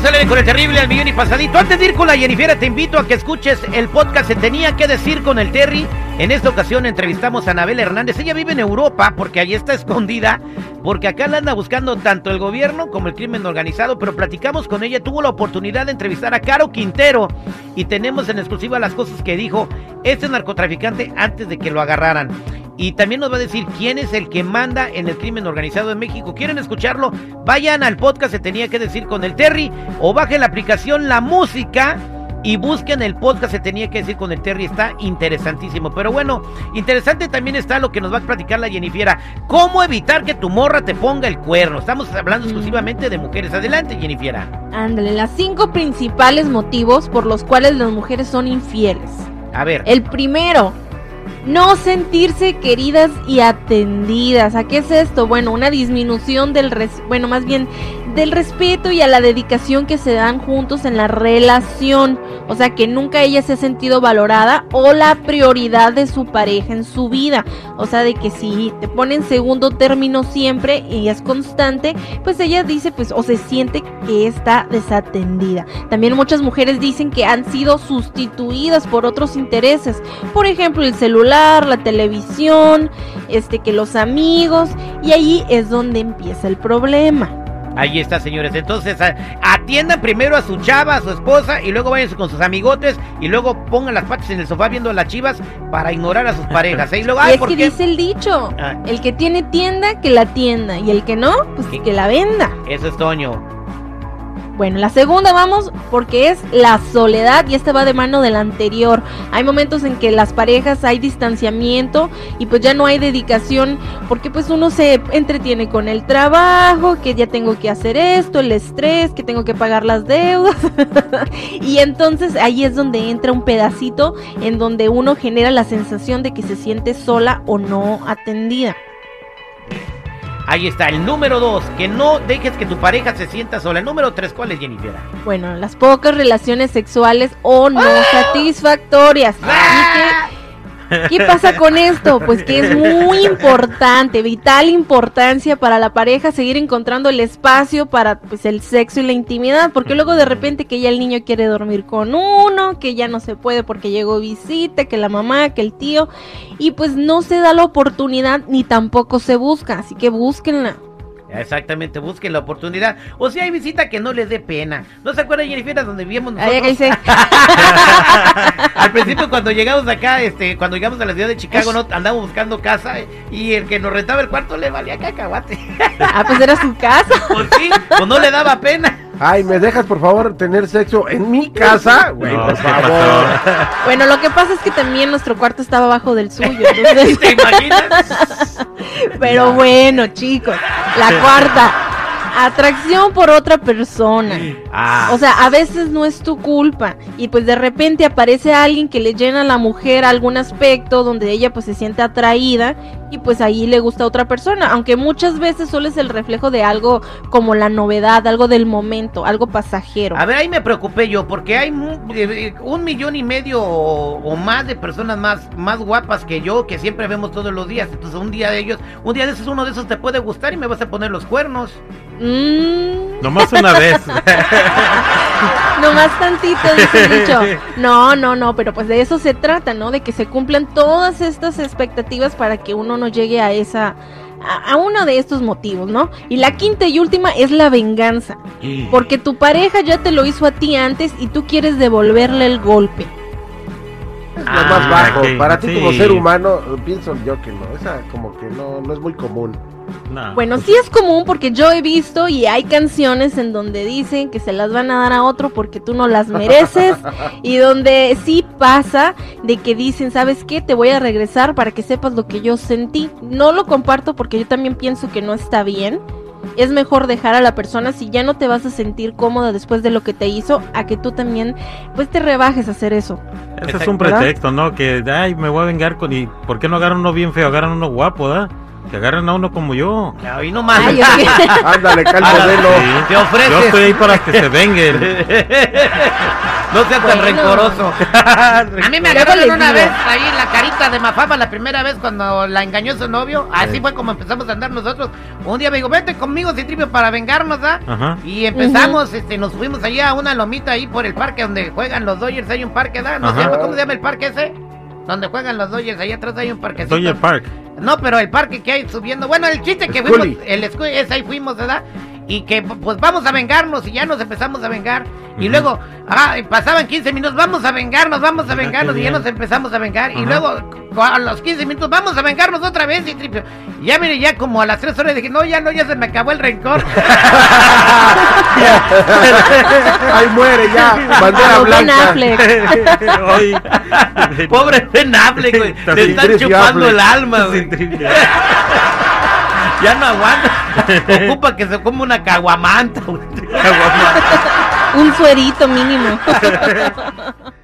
sale con el terrible al millón y pasadito. Antes de ir con la Jennifer, te invito a que escuches el podcast tenía que decir con el Terry. En esta ocasión entrevistamos a Anabel Hernández. Ella vive en Europa porque allí está escondida, porque acá la anda buscando tanto el gobierno como el crimen organizado. Pero platicamos con ella, tuvo la oportunidad de entrevistar a Caro Quintero y tenemos en exclusiva las cosas que dijo este narcotraficante antes de que lo agarraran y también nos va a decir quién es el que manda en el crimen organizado en México. ¿Quieren escucharlo? Vayan al podcast Se Tenía que Decir con el Terry o bajen la aplicación La Música y busquen el podcast Se Tenía que Decir con el Terry. Está interesantísimo. Pero bueno, interesante también está lo que nos va a platicar la Jennifiera. ¿Cómo evitar que tu morra te ponga el cuerno? Estamos hablando exclusivamente de mujeres. Adelante, Jennifiera. Ándale, las cinco principales motivos por los cuales las mujeres son infieles. A ver. El primero, no sentirse queridas y atendidas. ¿A qué es esto? Bueno, una disminución del res bueno, más bien del respeto y a la dedicación que se dan juntos en la relación. O sea, que nunca ella se ha sentido valorada o la prioridad de su pareja en su vida. O sea, de que si te pone en segundo término siempre y es constante, pues ella dice, pues, o se siente que está desatendida. También muchas mujeres dicen que han sido sustituidas por otros intereses. Por ejemplo, el celular, la televisión, este, que los amigos. Y ahí es donde empieza el problema. Ahí está, señores. Entonces, atiendan primero a su chava, a su esposa, y luego vayan con sus amigotes, y luego pongan las patas en el sofá viendo a las chivas para ignorar a sus parejas. ¿eh? Y, luego, es que dice el dicho, ah. el que tiene tienda, que la tienda, y el que no, pues que la venda. Eso es Toño. Bueno, la segunda vamos porque es la soledad y esta va de mano del anterior. Hay momentos en que las parejas hay distanciamiento y pues ya no hay dedicación porque pues uno se entretiene con el trabajo, que ya tengo que hacer esto, el estrés, que tengo que pagar las deudas. y entonces ahí es donde entra un pedacito en donde uno genera la sensación de que se siente sola o no atendida. Ahí está, el número dos, que no dejes que tu pareja se sienta sola. El número tres, ¿cuál es, Jennifer? Bueno, las pocas relaciones sexuales o no ¡Ah! satisfactorias. ¡Ah! ¿Qué pasa con esto? Pues que es muy importante, vital importancia para la pareja seguir encontrando el espacio para pues el sexo y la intimidad, porque luego de repente que ya el niño quiere dormir con uno, que ya no se puede porque llegó visita, que la mamá, que el tío, y pues no se da la oportunidad ni tampoco se busca, así que búsquenla. Exactamente, busquen la oportunidad. O si hay visita que no les dé pena. ¿No se acuerdan, Jennifer, donde vivíamos nosotros? Ay, Al principio, cuando llegamos acá, este, cuando llegamos a la ciudad de Chicago, no, andamos buscando casa y el que nos rentaba el cuarto le valía cacahuate. ah, pues era su casa. Pues sí, pues no le daba pena. Ay, ¿me dejas por favor tener sexo en mi casa? Güey, por favor. Bueno, lo que pasa es que también nuestro cuarto estaba abajo del suyo. ¿Te imaginas? Pero bueno, chicos, la cuarta. Atracción por otra persona. Ah. O sea, a veces no es tu culpa. Y pues de repente aparece alguien que le llena a la mujer algún aspecto donde ella pues se siente atraída y pues ahí le gusta a otra persona. Aunque muchas veces solo es el reflejo de algo como la novedad, algo del momento, algo pasajero. A ver, ahí me preocupé yo porque hay eh, un millón y medio o, más de personas más, más guapas que yo que siempre vemos todos los días. Entonces un día de ellos, un día de esos uno de esos te puede gustar y me vas a poner los cuernos. Mm. Nomás una vez. Nomás tantito, dice dicho. No, no, no, pero pues de eso se trata, ¿no? De que se cumplan todas estas expectativas para que uno no llegue a esa a, uno de estos motivos, ¿no? Y la quinta y última es la venganza. Porque tu pareja ya te lo hizo a ti antes y tú quieres devolverle el golpe. Es lo más ah, bajo. Para ti como ser humano, pienso yo que no. Esa como que no, no es muy común. Bueno, sí es común porque yo he visto y hay canciones en donde dicen que se las van a dar a otro porque tú no las mereces y donde sí pasa de que dicen, ¿sabes qué? Te voy a regresar para que sepas lo que yo sentí. No lo comparto porque yo también pienso que no está bien. Es mejor dejar a la persona si ya no te vas a sentir cómoda después de lo que te hizo, a que tú también pues te rebajes a hacer eso. Ese es un pretexto, ¿no? Que, ay, me voy a vengar con... ¿Y por qué no agarran uno bien feo? Agarran uno guapo, ¿da? Que agarren a uno como yo. Ahí nomás. Ay. Ándale, cal Ah, modelo. sí. Te ofreces. Yo estoy ahí para que se venguen. No seas tan Bueno. rencoroso. A mí me Luego agarraron les una digo. vez ahí en la carita de Mafama la primera vez cuando la engañó su novio. Así Sí. fue como empezamos a andar nosotros. Un día me dijo, vete conmigo, Citripio, para vengarnos, ¿ah? Ajá. Y empezamos, este, nos fuimos allá a una lomita ahí por el parque donde juegan los Dodgers. Hay un parque, ¿da? ¿No se Ajá. llama? ¿Cómo se llama el parque ese? Donde juegan los Dodgers, allá atrás hay un parquecito. Dodger Park. No, pero el parque que hay subiendo. Bueno, el chiste que Scully. fuimos, el Scully, es ahí fuimos, ¿verdad? Y que pues vamos a vengarnos y ya nos empezamos a vengar. Y luego, ah, pasaban 15 minutos, vamos a vengarnos, vamos a vengarnos. Y ya nos empezamos a vengar. Y luego, a los 15 minutos, vamos a vengarnos otra vez. Y. Ya mire, ya como a las 3 horas dije, no, ya no, ya se me acabó el rencor. Ahí muere ya. Bandera blanca. Pobre Ben Affleck, güey. Sin están chupando el alma, güey. Ya no aguanta. Ocupa que se come una caguamanta, güey. Un suerito mínimo.